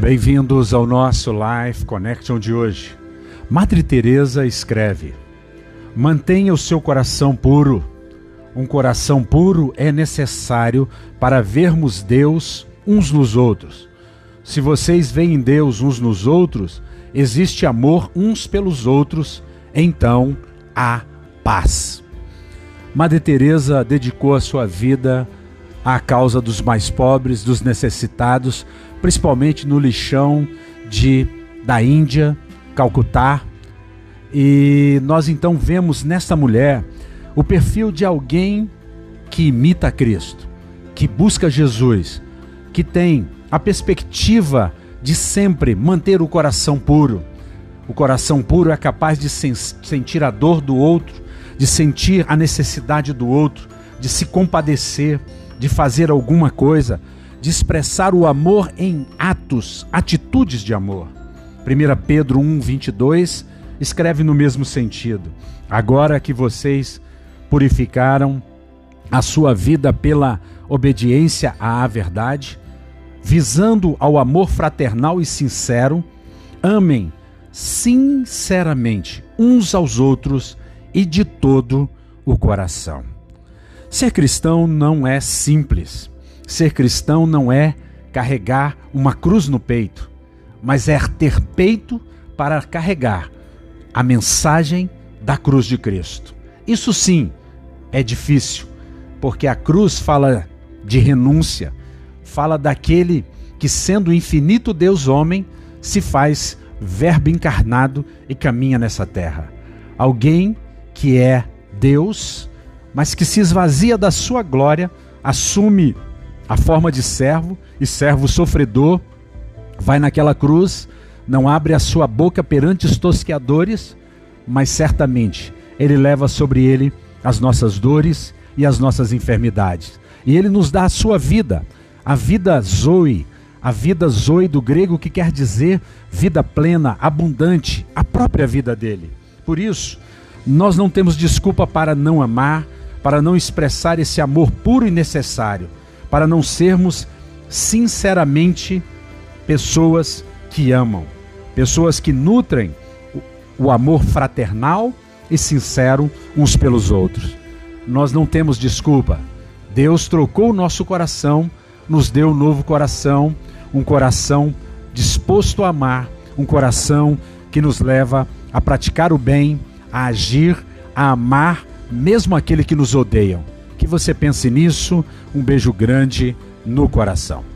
Bem-vindos ao nosso Life Connection de hoje. Madre Teresa escreve: Mantenha o seu coração puro. Um coração puro é necessário para vermos Deus uns nos outros. Se vocês veem Deus uns nos outros, existe amor uns pelos outros, então há paz. Madre Teresa dedicou a sua vida à causa dos mais pobres, dos necessitados, principalmente no lixão de da Índia, Calcutá. E nós então vemos nesta mulher o perfil de alguém que imita Cristo, que busca Jesus, que tem a perspectiva de sempre manter o coração puro. O coração puro é capaz de sen sentir a dor do outro, de sentir a necessidade do outro, de se compadecer, de fazer alguma coisa, de expressar o amor em atos, atitudes de amor. 1 Pedro 1, 22 escreve no mesmo sentido. Agora que vocês purificaram a sua vida pela obediência à verdade, visando ao amor fraternal e sincero, amem sinceramente uns aos outros e de todo o coração. Ser cristão não é simples. Ser cristão não é carregar uma cruz no peito, mas é ter peito para carregar a mensagem da cruz de Cristo. Isso sim é difícil, porque a cruz fala de renúncia, fala daquele que, sendo infinito Deus homem, se faz Verbo encarnado e caminha nessa terra. Alguém que é Deus, mas que se esvazia da sua glória, assume a forma de servo e servo sofredor, vai naquela cruz, não abre a sua boca perante os tosqueadores, mas certamente ele leva sobre ele as nossas dores e as nossas enfermidades. E ele nos dá a sua vida, a vida Zoe, a vida Zoe do grego que quer dizer vida plena, abundante, a própria vida dele. Por isso, nós não temos desculpa para não amar, para não expressar esse amor puro e necessário para não sermos sinceramente pessoas que amam, pessoas que nutrem o amor fraternal e sincero uns pelos outros. Nós não temos desculpa. Deus trocou o nosso coração, nos deu um novo coração, um coração disposto a amar, um coração que nos leva a praticar o bem, a agir, a amar mesmo aquele que nos odeiam. Que você pense nisso. Um beijo grande no coração.